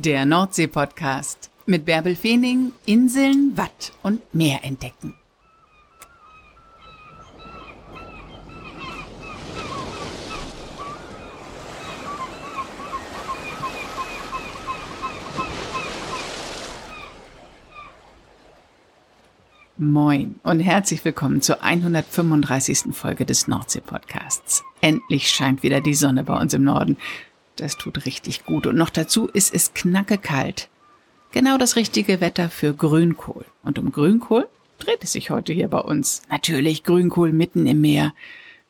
Der Nordsee-Podcast mit Bärbel Feening, Inseln, Watt und Meer entdecken. Moin und herzlich willkommen zur 135. Folge des Nordsee-Podcasts. Endlich scheint wieder die Sonne bei uns im Norden. Das tut richtig gut. Und noch dazu ist es knacke kalt. Genau das richtige Wetter für Grünkohl. Und um Grünkohl dreht es sich heute hier bei uns. Natürlich Grünkohl mitten im Meer.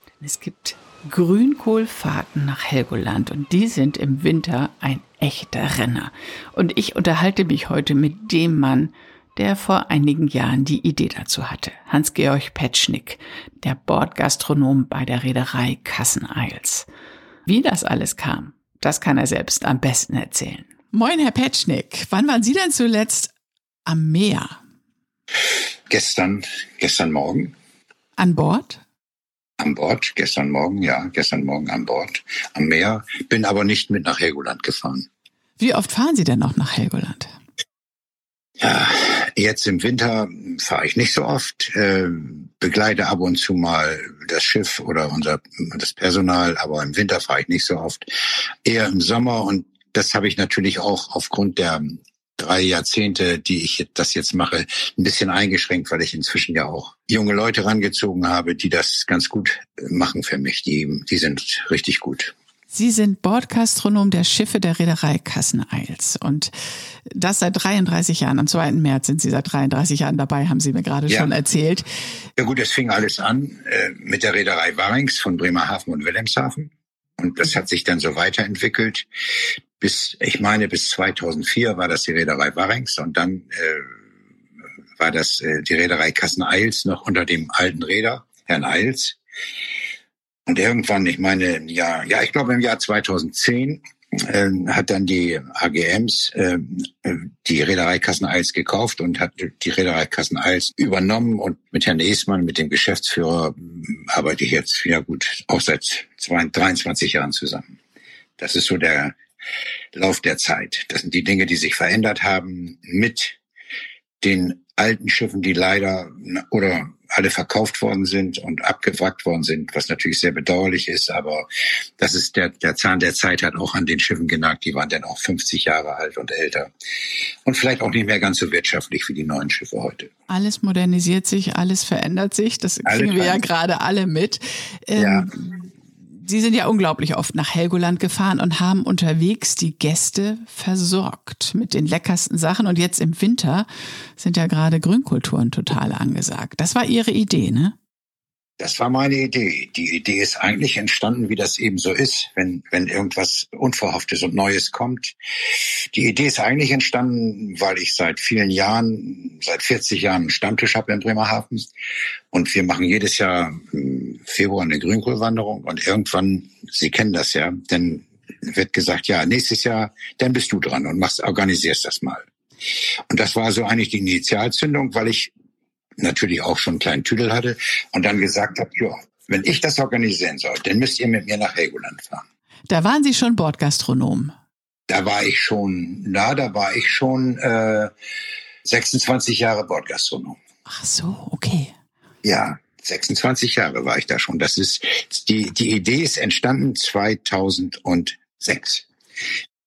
Denn es gibt Grünkohlfahrten nach Helgoland und die sind im Winter ein echter Renner. Und ich unterhalte mich heute mit dem Mann, der vor einigen Jahren die Idee dazu hatte. Hans-Georg Petschnick, der Bordgastronom bei der Reederei Kasseneils. Wie das alles kam, das kann er selbst am besten erzählen. Moin, Herr Petschnick. Wann waren Sie denn zuletzt am Meer? Gestern, gestern Morgen. An Bord? An Bord, gestern Morgen, ja, gestern Morgen an Bord, am Meer. Bin aber nicht mit nach Helgoland gefahren. Wie oft fahren Sie denn noch nach Helgoland? Ja, jetzt im Winter fahre ich nicht so oft, äh, begleite ab und zu mal das Schiff oder unser das Personal, aber im Winter fahre ich nicht so oft. Eher im Sommer und das habe ich natürlich auch aufgrund der drei Jahrzehnte, die ich das jetzt mache, ein bisschen eingeschränkt, weil ich inzwischen ja auch junge Leute rangezogen habe, die das ganz gut machen für mich. Die, die sind richtig gut. Sie sind Bordgastronom der Schiffe der Reederei Kasseneils und das seit 33 Jahren. Am 2. März sind Sie seit 33 Jahren dabei, haben Sie mir gerade ja. schon erzählt. Ja gut, es fing alles an äh, mit der Reederei Warings von Bremerhaven und Wilhelmshaven und das hat sich dann so weiterentwickelt. Bis, ich meine, bis 2004 war das die Reederei Warings und dann äh, war das äh, die Reederei Kasseneils noch unter dem alten Räder, Herrn Eils. Und irgendwann, ich meine, Jahr, ja, ich glaube im Jahr 2010 äh, hat dann die AGMs äh, die Reederei Kasseneils gekauft und hat die Reederei Kasseneils übernommen und mit Herrn Esmann, mit dem Geschäftsführer, arbeite ich jetzt, ja gut, auch seit 23 Jahren zusammen. Das ist so der Lauf der Zeit. Das sind die Dinge, die sich verändert haben mit den alten Schiffen, die leider oder alle verkauft worden sind und abgewrackt worden sind, was natürlich sehr bedauerlich ist, aber das ist der, der Zahn der Zeit hat auch an den Schiffen genagt, die waren dann auch 50 Jahre alt und älter und vielleicht auch nicht mehr ganz so wirtschaftlich wie die neuen Schiffe heute. Alles modernisiert sich, alles verändert sich, das kriegen wir ja gerade alle mit. Ähm, ja. Sie sind ja unglaublich oft nach Helgoland gefahren und haben unterwegs die Gäste versorgt mit den leckersten Sachen. Und jetzt im Winter sind ja gerade Grünkulturen total angesagt. Das war Ihre Idee, ne? Das war meine Idee. Die Idee ist eigentlich entstanden, wie das eben so ist, wenn, wenn irgendwas Unverhofftes und Neues kommt. Die Idee ist eigentlich entstanden, weil ich seit vielen Jahren, seit 40 Jahren einen Stammtisch habe in Bremerhaven. Und wir machen jedes Jahr im Februar eine Grünkohlwanderung. Und irgendwann, Sie kennen das ja, dann wird gesagt, ja, nächstes Jahr, dann bist du dran und machst, organisierst das mal. Und das war so eigentlich die Initialzündung, weil ich natürlich auch schon einen kleinen Tüdel hatte und dann gesagt habe, ja, wenn ich das organisieren soll, dann müsst ihr mit mir nach Helgoland fahren. Da waren Sie schon Bordgastronom. Da war ich schon, na, da war ich schon äh, 26 Jahre Bordgastronom. Ach so, okay. Ja, 26 Jahre war ich da schon. Das ist die die Idee ist entstanden 2006.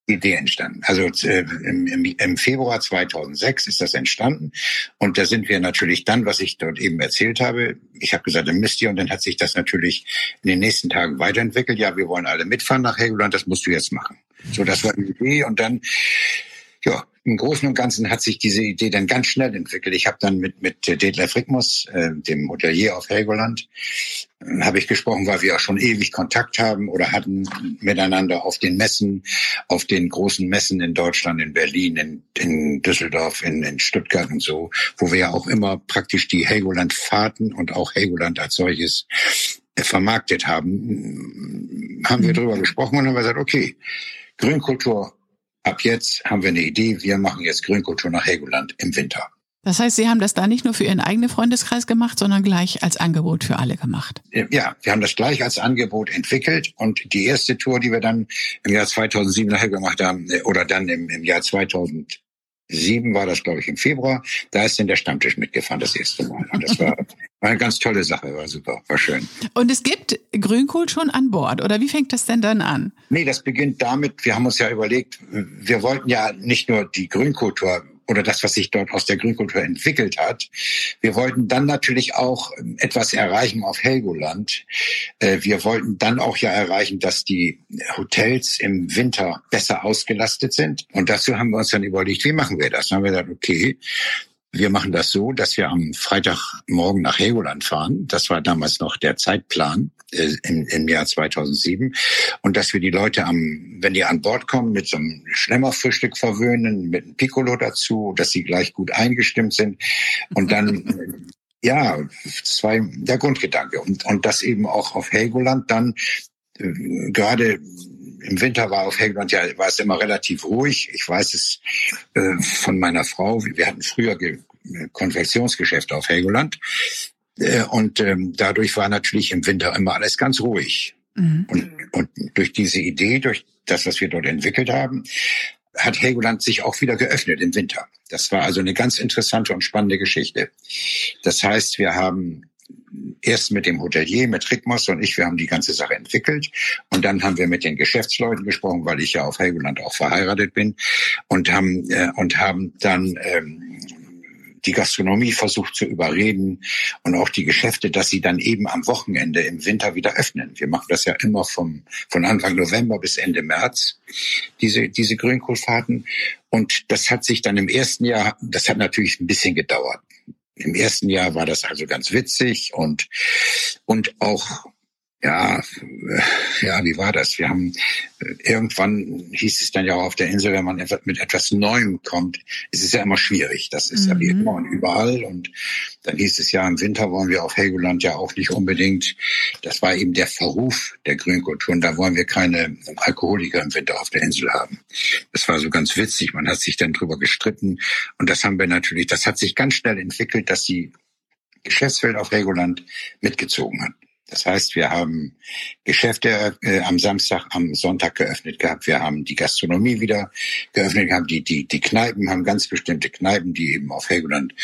Idee entstanden. Also äh, im, im, Februar 2006 ist das entstanden und da sind wir natürlich dann, was ich dort eben erzählt habe, ich habe gesagt, dann müsst ihr und dann hat sich das natürlich in den nächsten Tagen weiterentwickelt. Ja, wir wollen alle mitfahren nach Helgoland, das musst du jetzt machen. So, das war die Idee und dann ja, im Großen und Ganzen hat sich diese Idee dann ganz schnell entwickelt. Ich habe dann mit, mit Detlef Rickmus, äh, dem Hotelier auf Helgoland, äh, habe ich gesprochen, weil wir auch schon ewig Kontakt haben oder hatten miteinander auf den Messen, auf den großen Messen in Deutschland, in Berlin, in, in Düsseldorf, in, in Stuttgart und so, wo wir ja auch immer praktisch die Helgoland-Fahrten und auch Helgoland als solches äh, vermarktet haben, haben wir mhm. darüber gesprochen und haben gesagt, okay, Grünkultur ab jetzt haben wir eine Idee, wir machen jetzt Grünkultur nach Helgoland im Winter. Das heißt, Sie haben das da nicht nur für Ihren eigenen Freundeskreis gemacht, sondern gleich als Angebot für alle gemacht. Ja, wir haben das gleich als Angebot entwickelt und die erste Tour, die wir dann im Jahr 2007 nachher gemacht haben, äh, oder dann im, im Jahr 2000 sieben war das, glaube ich, im Februar. Da ist denn der Stammtisch mitgefahren, das erste Mal. Und das war, war eine ganz tolle Sache, war super, war schön. Und es gibt Grünkohl schon an Bord, oder wie fängt das denn dann an? Nee, das beginnt damit, wir haben uns ja überlegt, wir wollten ja nicht nur die Grünkultur oder das, was sich dort aus der Grünkultur entwickelt hat. Wir wollten dann natürlich auch etwas erreichen auf Helgoland. Äh, wir wollten dann auch ja erreichen, dass die Hotels im Winter besser ausgelastet sind. Und dazu haben wir uns dann überlegt, wie machen wir das? Dann haben wir gesagt, okay, wir machen das so, dass wir am Freitagmorgen nach Helgoland fahren. Das war damals noch der Zeitplan äh, im, im Jahr 2007. Und dass wir die Leute am, wenn die an Bord kommen, mit so einem Schlemmerfrühstück verwöhnen, mit einem Piccolo dazu, dass sie gleich gut eingestimmt sind. Und dann ja, zwei der Grundgedanke und und das eben auch auf Helgoland dann äh, gerade im Winter war auf Helgoland ja war es immer relativ ruhig. Ich weiß es äh, von meiner Frau. Wir hatten früher Ge Konfektionsgeschäfte auf Helgoland und ähm, dadurch war natürlich im Winter immer alles ganz ruhig. Mhm. Und, und durch diese Idee, durch das, was wir dort entwickelt haben, hat Helgoland sich auch wieder geöffnet im Winter. Das war also eine ganz interessante und spannende Geschichte. Das heißt, wir haben erst mit dem Hotelier, mit Rickmos und ich, wir haben die ganze Sache entwickelt. Und dann haben wir mit den Geschäftsleuten gesprochen, weil ich ja auf Helgoland auch verheiratet bin und haben, äh, und haben dann ähm, die Gastronomie versucht zu überreden und auch die Geschäfte, dass sie dann eben am Wochenende im Winter wieder öffnen. Wir machen das ja immer vom, von Anfang November bis Ende März, diese, diese Grünkohlfahrten. Und das hat sich dann im ersten Jahr, das hat natürlich ein bisschen gedauert. Im ersten Jahr war das also ganz witzig und, und auch ja, äh, ja, wie war das? Wir haben äh, irgendwann hieß es dann ja auch auf der Insel, wenn man mit etwas Neuem kommt, ist es ja immer schwierig. Das ist mhm. ja wie immer und überall. Und dann hieß es ja, im Winter wollen wir auf Helgoland ja auch nicht unbedingt. Das war eben der Verruf der Grünkultur. Und da wollen wir keine Alkoholiker im Winter auf der Insel haben. Das war so ganz witzig. Man hat sich dann drüber gestritten. Und das haben wir natürlich, das hat sich ganz schnell entwickelt, dass die Geschäftswelt auf Helgoland mitgezogen hat. Das heißt, wir haben Geschäfte äh, am Samstag, am Sonntag geöffnet gehabt. Wir haben die Gastronomie wieder geöffnet gehabt. Die, die, die Kneipen haben ganz bestimmte Kneipen, die eben auf Helgoland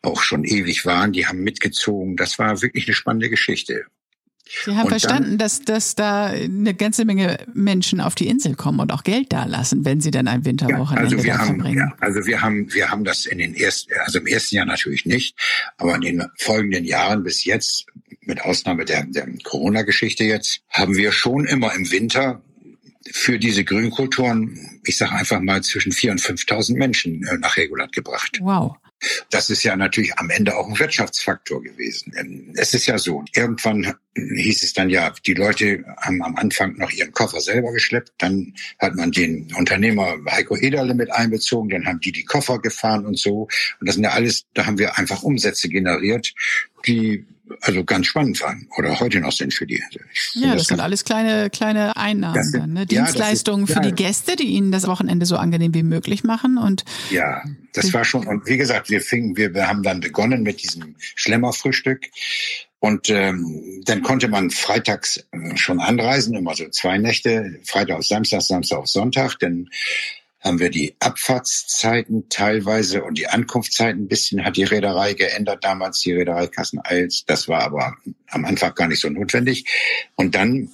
auch schon ewig waren. Die haben mitgezogen. Das war wirklich eine spannende Geschichte. Sie haben und verstanden, dann, dass, dass da eine ganze Menge Menschen auf die Insel kommen und auch Geld da lassen, wenn sie dann ein Winterwochenende ja, also wir haben, verbringen. Ja, also wir haben, wir haben das in den ersten, also im ersten Jahr natürlich nicht, aber in den folgenden Jahren bis jetzt, mit Ausnahme der, der Corona-Geschichte jetzt, haben wir schon immer im Winter für diese Grünkulturen, ich sage einfach mal zwischen 4.000 und 5.000 Menschen äh, nach Helgoland gebracht. Wow. Das ist ja natürlich am Ende auch ein Wirtschaftsfaktor gewesen. Es ist ja so, irgendwann hieß es dann ja, die Leute haben am Anfang noch ihren Koffer selber geschleppt, dann hat man den Unternehmer Heiko Ederle mit einbezogen, dann haben die die Koffer gefahren und so. Und das sind ja alles, da haben wir einfach Umsätze generiert, die also ganz spannend waren oder heute noch sind für die. Ja, das, das sind alles kleine kleine Einnahmen, sind, dann, ne? Dienstleistungen ja, ist, für ja, die Gäste, die ihnen das Wochenende so angenehm wie möglich machen und ja, das war schon und wie gesagt, wir fingen, wir, wir haben dann begonnen mit diesem Schlemmerfrühstück und ähm, dann konnte man freitags äh, schon anreisen, immer so zwei Nächte, Freitag auf Samstag, Samstag auf Sonntag, denn haben wir die Abfahrtszeiten teilweise und die Ankunftszeiten ein bisschen hat die Reederei geändert damals, die Reederei Kassen Eils. Das war aber am Anfang gar nicht so notwendig. Und dann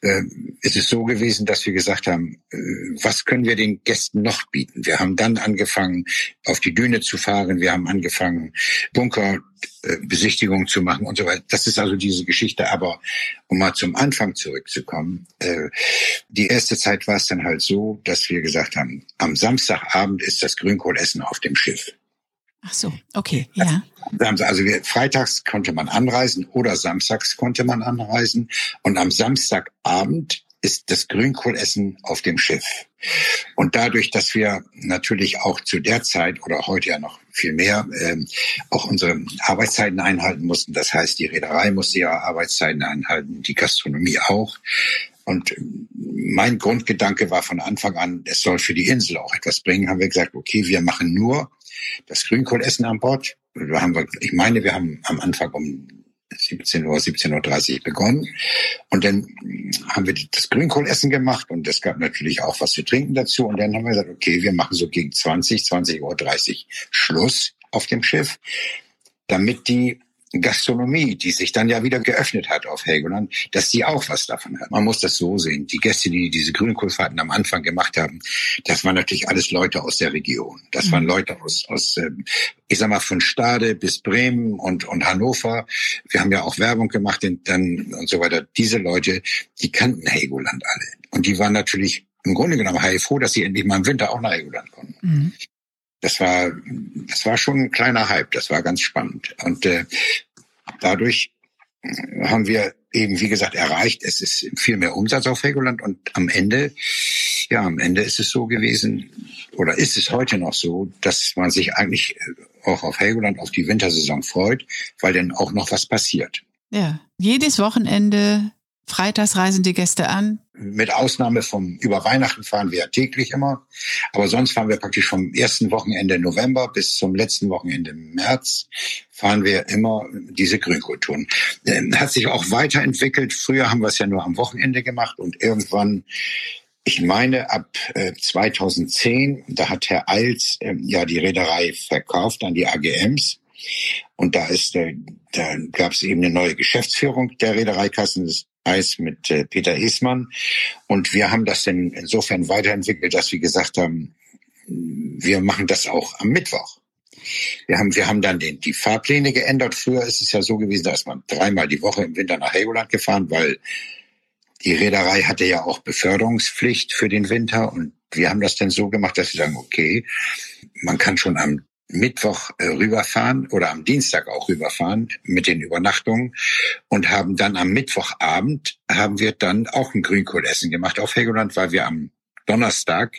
äh, ist es so gewesen, dass wir gesagt haben, äh, was können wir den Gästen noch bieten? Wir haben dann angefangen, auf die Düne zu fahren. Wir haben angefangen, Bunkerbesichtigungen zu machen und so weiter. Das ist also diese Geschichte. Aber um mal zum Anfang zurückzukommen, äh, die erste Zeit war es dann halt so, dass wir gesagt haben, am Samstagabend ist das Grünkohlessen auf dem Schiff. Ach so, okay, ja. Also wir, freitags konnte man anreisen oder samstags konnte man anreisen. Und am Samstagabend ist das Grünkohlessen auf dem Schiff. Und dadurch, dass wir natürlich auch zu der Zeit oder heute ja noch viel mehr ähm, auch unsere Arbeitszeiten einhalten mussten, das heißt, die Reederei musste ja Arbeitszeiten einhalten, die Gastronomie auch. Und mein Grundgedanke war von Anfang an, es soll für die Insel auch etwas bringen, haben wir gesagt, okay, wir machen nur das Grünkohlessen an Bord. Da haben wir, ich meine, wir haben am Anfang um 17 Uhr, 17.30 Uhr begonnen. Und dann haben wir das Grünkohlessen gemacht und es gab natürlich auch was zu trinken dazu. Und dann haben wir gesagt, okay, wir machen so gegen 20, 20.30 Uhr Schluss auf dem Schiff, damit die Gastronomie, die sich dann ja wieder geöffnet hat auf Helgoland, dass die auch was davon hat. Man muss das so sehen. Die Gäste, die diese Grünkohlfahrten am Anfang gemacht haben, das waren natürlich alles Leute aus der Region. Das mhm. waren Leute aus, aus ähm, ich sag mal, von Stade bis Bremen und, und Hannover. Wir haben ja auch Werbung gemacht und dann und so weiter. Diese Leute, die kannten Helgoland alle. Und die waren natürlich im Grunde genommen heilfroh, dass sie endlich mal im Winter auch nach Helgoland konnten. Mhm das war, das war schon ein kleiner Hype, das war ganz spannend. Und äh, dadurch haben wir eben, wie gesagt, erreicht, es ist viel mehr Umsatz auf Helgoland und am Ende, ja, am Ende ist es so gewesen, oder ist es heute noch so, dass man sich eigentlich auch auf Helgoland auf die Wintersaison freut, weil dann auch noch was passiert. Ja, jedes Wochenende Freitags reisen die Gäste an? Mit Ausnahme vom über Weihnachten fahren wir ja täglich immer. Aber sonst fahren wir praktisch vom ersten Wochenende November bis zum letzten Wochenende März fahren wir immer diese Grünkulturen. Ähm, hat sich auch weiterentwickelt. Früher haben wir es ja nur am Wochenende gemacht und irgendwann ich meine, ab äh, 2010, da hat Herr Eils äh, ja die Reederei verkauft an die AGMs. Und da ist, äh, da gab es eben eine neue Geschäftsführung der Reedereikassen. Das Eis mit äh, Peter Esmann. Und wir haben das dann insofern weiterentwickelt, dass wir gesagt haben, wir machen das auch am Mittwoch. Wir haben, wir haben dann den, die Fahrpläne geändert. Früher ist es ja so gewesen, dass man dreimal die Woche im Winter nach Helgoland gefahren, weil die Reederei hatte ja auch Beförderungspflicht für den Winter und wir haben das dann so gemacht, dass wir sagen, okay, man kann schon am Mittwoch äh, rüberfahren oder am Dienstag auch rüberfahren mit den Übernachtungen und haben dann am Mittwochabend haben wir dann auch ein Grünkohlessen gemacht auf Helgoland, weil wir am Donnerstag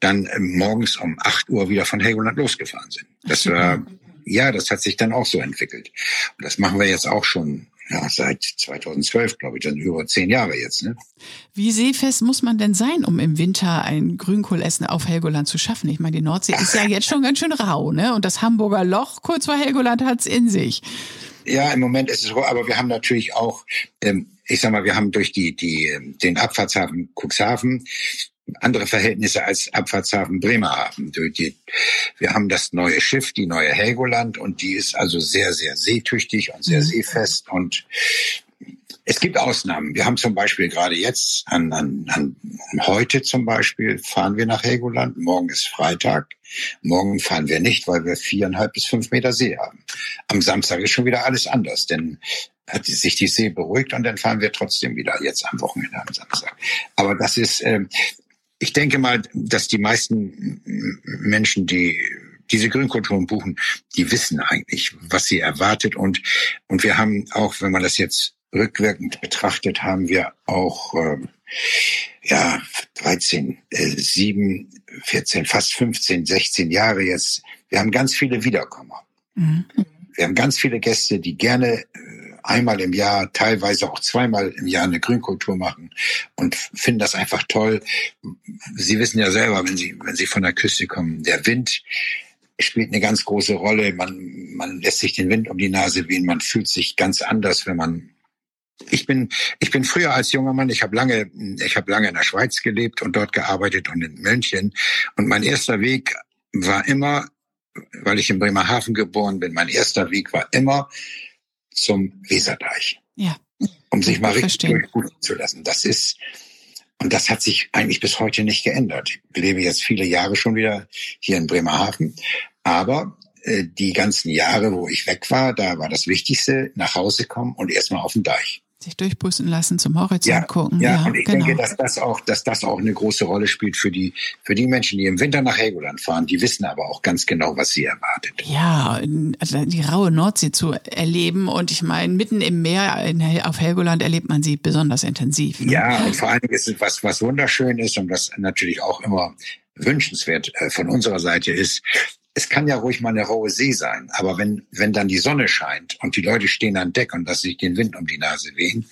dann äh, morgens um 8 Uhr wieder von Helgoland losgefahren sind. Das war, ja, das hat sich dann auch so entwickelt. Und das machen wir jetzt auch schon ja, seit 2012, glaube ich, dann über zehn Jahre jetzt. Ne? Wie seefest muss man denn sein, um im Winter ein Grünkohlessen auf Helgoland zu schaffen? Ich meine, die Nordsee ist ja jetzt schon ganz schön rau, ne? Und das Hamburger Loch kurz vor Helgoland hat's in sich. Ja, im Moment ist es rau, aber wir haben natürlich auch, ähm, ich sag mal, wir haben durch die, die, den Abfahrtshafen Cuxhaven andere Verhältnisse als Abfahrtshafen Bremerhaven. Wir haben das neue Schiff, die neue Helgoland, und die ist also sehr, sehr seetüchtig und sehr mhm. seefest. Und es gibt Ausnahmen. Wir haben zum Beispiel gerade jetzt, an, an, an heute zum Beispiel, fahren wir nach Helgoland. Morgen ist Freitag. Morgen fahren wir nicht, weil wir viereinhalb bis fünf Meter See haben. Am Samstag ist schon wieder alles anders, denn hat sich die See beruhigt und dann fahren wir trotzdem wieder jetzt am Wochenende am Samstag. Aber das ist, äh, ich denke mal, dass die meisten Menschen, die diese Grünkulturen buchen, die wissen eigentlich, was sie erwartet. Und, und wir haben auch, wenn man das jetzt rückwirkend betrachtet, haben wir auch, äh, ja, 13, äh, 7, 14, fast 15, 16 Jahre jetzt. Wir haben ganz viele Wiederkommer. Mhm. Wir haben ganz viele Gäste, die gerne äh, einmal im Jahr, teilweise auch zweimal im Jahr eine Grünkultur machen und finden das einfach toll. Sie wissen ja selber, wenn Sie, wenn Sie von der Küste kommen, der Wind spielt eine ganz große Rolle. Man, man lässt sich den Wind um die Nase wehen. Man fühlt sich ganz anders, wenn man ich bin, ich bin früher als junger Mann, ich habe lange, ich habe lange in der Schweiz gelebt und dort gearbeitet und in München. Und mein erster Weg war immer, weil ich in Bremerhaven geboren bin, mein erster Weg war immer zum Weserdeich. Ja. Um sich mal richtig durchguten zu lassen. Das ist, und das hat sich eigentlich bis heute nicht geändert. Ich lebe jetzt viele Jahre schon wieder hier in Bremerhaven. Aber äh, die ganzen Jahre, wo ich weg war, da war das Wichtigste, nach Hause kommen und erstmal auf den Deich sich durchbrüsten lassen, zum Horizont ja, gucken. Ja, ja und ich genau. denke, dass das auch, dass das auch eine große Rolle spielt für die, für die Menschen, die im Winter nach Helgoland fahren. Die wissen aber auch ganz genau, was sie erwartet. Ja, also die raue Nordsee zu erleben und ich meine, mitten im Meer in, auf Helgoland erlebt man sie besonders intensiv. Ne? Ja, und vor Dingen ist es was, was wunderschön ist und was natürlich auch immer wünschenswert äh, von unserer Seite ist, es kann ja ruhig mal eine raue See sein, aber wenn, wenn dann die Sonne scheint und die Leute stehen an Deck und dass sich den Wind um die Nase wehen,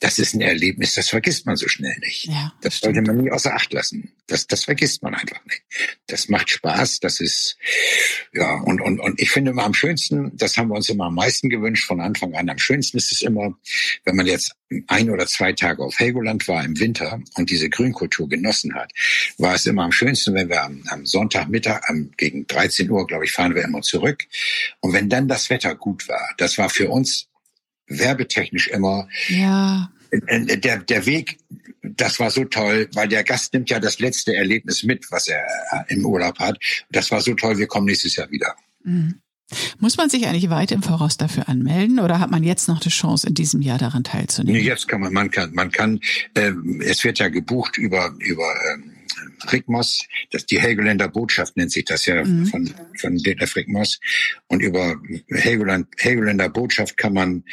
das ist ein Erlebnis, das vergisst man so schnell nicht. Ja, das, das sollte man nie außer Acht lassen. Das, das vergisst man einfach nicht. Das macht Spaß, das ist, ja, und, und, und ich finde immer am schönsten, das haben wir uns immer am meisten gewünscht von Anfang an, am schönsten ist es immer, wenn man jetzt ein oder zwei Tage auf Helgoland war im Winter und diese Grünkultur genossen hat, war es immer am schönsten, wenn wir am, am Sonntagmittag, am, gegen 13 Uhr, glaube ich, fahren wir immer zurück. Und wenn dann das Wetter gut war, das war für uns werbetechnisch immer. Ja. Der, der Weg, das war so toll, weil der Gast nimmt ja das letzte Erlebnis mit, was er äh, im Urlaub hat. Das war so toll, wir kommen nächstes Jahr wieder. Mhm. Muss man sich eigentlich weit im Voraus dafür anmelden oder hat man jetzt noch die Chance, in diesem Jahr daran teilzunehmen? Nee, jetzt kann man, man kann, man kann, äh, es wird ja gebucht über, über ähm, Frickmoss, das die Helgoländer Botschaft nennt sich das ja mhm. von, von Detlef Frickmoss. Und über Helgoland, Helgoländer Botschaft kann man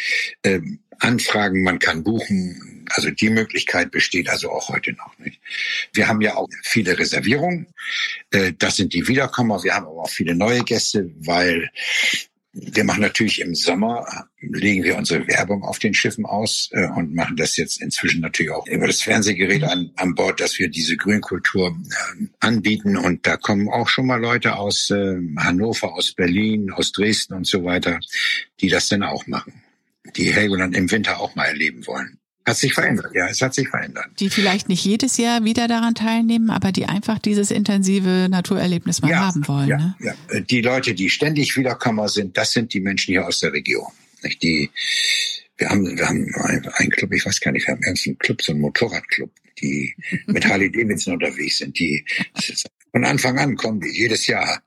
äh, anfragen, man kann buchen. Also die Möglichkeit besteht also auch heute noch nicht. Wir haben ja auch viele Reservierungen. Äh, das sind die Wiederkommer. Wir haben aber auch viele neue Gäste, weil wir machen natürlich im Sommer, legen wir unsere Werbung auf den Schiffen aus äh, und machen das jetzt inzwischen natürlich auch über das Fernsehgerät an, an Bord, dass wir diese Grünkultur äh, anbieten. Und da kommen auch schon mal Leute aus äh, Hannover, aus Berlin, aus Dresden und so weiter, die das dann auch machen, die Helgoland im Winter auch mal erleben wollen. Hat sich verändert, ja, es hat sich verändert. Die vielleicht nicht jedes Jahr wieder daran teilnehmen, aber die einfach dieses intensive Naturerlebnis mal ja, haben wollen. Ja, ne? ja. Die Leute, die ständig Wiederkommer sind, das sind die Menschen hier aus der Region. Nicht? Die, wir haben, wir haben einen Club, ich weiß gar nicht, wir haben einen Club, so einen Motorradclub, die mit Harley Davidson unterwegs sind, die von Anfang an kommen die jedes Jahr.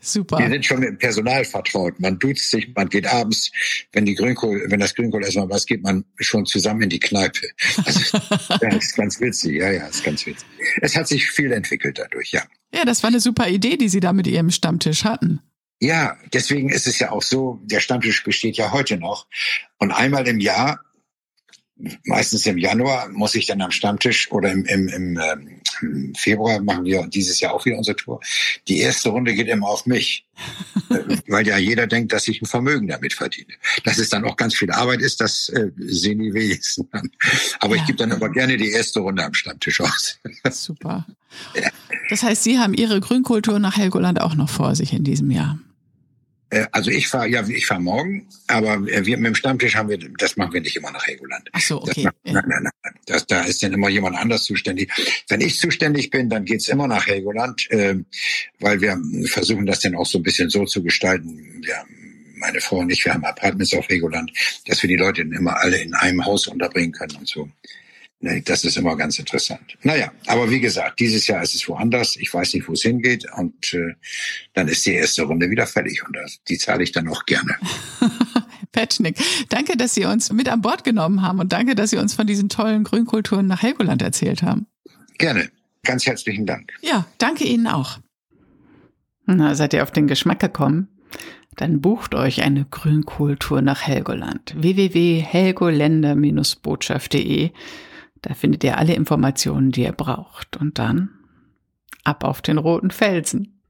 Super. Wir sind schon mit dem Personal vertraut. Man duzt sich, man geht abends, wenn die Grünkohl, wenn das Grünkohl erstmal was geht, man schon zusammen in die Kneipe. Also, das ist ganz witzig. Ja, ja, ist ganz witzig. Es hat sich viel entwickelt dadurch, ja. Ja, das war eine super Idee, die Sie da mit Ihrem Stammtisch hatten. Ja, deswegen ist es ja auch so, der Stammtisch besteht ja heute noch. Und einmal im Jahr meistens im Januar muss ich dann am Stammtisch oder im, im, im, ähm, im Februar machen wir dieses Jahr auch wieder unsere Tour. Die erste Runde geht immer auf mich, weil ja jeder denkt, dass ich ein Vermögen damit verdiene. Dass es dann auch ganz viel Arbeit ist, das äh, sehen die wenigsten an. Aber ja. ich gebe dann aber gerne die erste Runde am Stammtisch aus. Super. Das heißt, Sie haben Ihre Grünkultur nach Helgoland auch noch vor sich in diesem Jahr. Äh, also ich fahre, ja, ich fahre morgen, aber äh, wir mit dem Stammtisch haben wir, das machen wir nicht immer nach Helgoland. Ach so, okay. Das, nein, nein, nein, das, da ist dann immer jemand anders zuständig. Wenn ich zuständig bin, dann geht's immer nach Helgoland, äh, weil wir versuchen das dann auch so ein bisschen so zu gestalten. Wir, meine Frau und ich, wir haben Apartments auf Helgoland, dass wir die Leute dann immer alle in einem Haus unterbringen können und so. Nee, das ist immer ganz interessant. Naja, aber wie gesagt, dieses Jahr ist es woanders. Ich weiß nicht, wo es hingeht. Und äh, dann ist die erste Runde wieder fertig. Und das, die zahle ich dann auch gerne. Petschnick, danke, dass Sie uns mit an Bord genommen haben und danke, dass Sie uns von diesen tollen Grünkulturen nach Helgoland erzählt haben. Gerne. Ganz herzlichen Dank. Ja, danke Ihnen auch. Na, seid ihr auf den Geschmack gekommen? Dann bucht euch eine Grünkultur nach Helgoland. www.helgoländer-botschaft.de da findet ihr alle Informationen, die ihr braucht. Und dann ab auf den roten Felsen.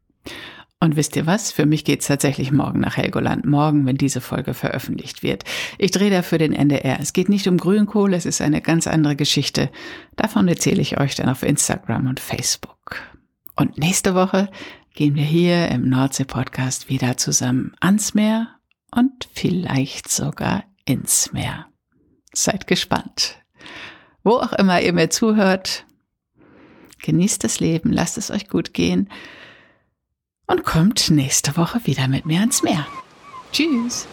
Und wisst ihr was? Für mich geht's tatsächlich morgen nach Helgoland. Morgen, wenn diese Folge veröffentlicht wird. Ich drehe dafür den NDR. Es geht nicht um Grünkohle, es ist eine ganz andere Geschichte. Davon erzähle ich euch dann auf Instagram und Facebook. Und nächste Woche gehen wir hier im Nordsee-Podcast wieder zusammen ans Meer und vielleicht sogar ins Meer. Seid gespannt wo auch immer ihr mir zuhört. Genießt das Leben, lasst es euch gut gehen und kommt nächste Woche wieder mit mir ans Meer. Tschüss.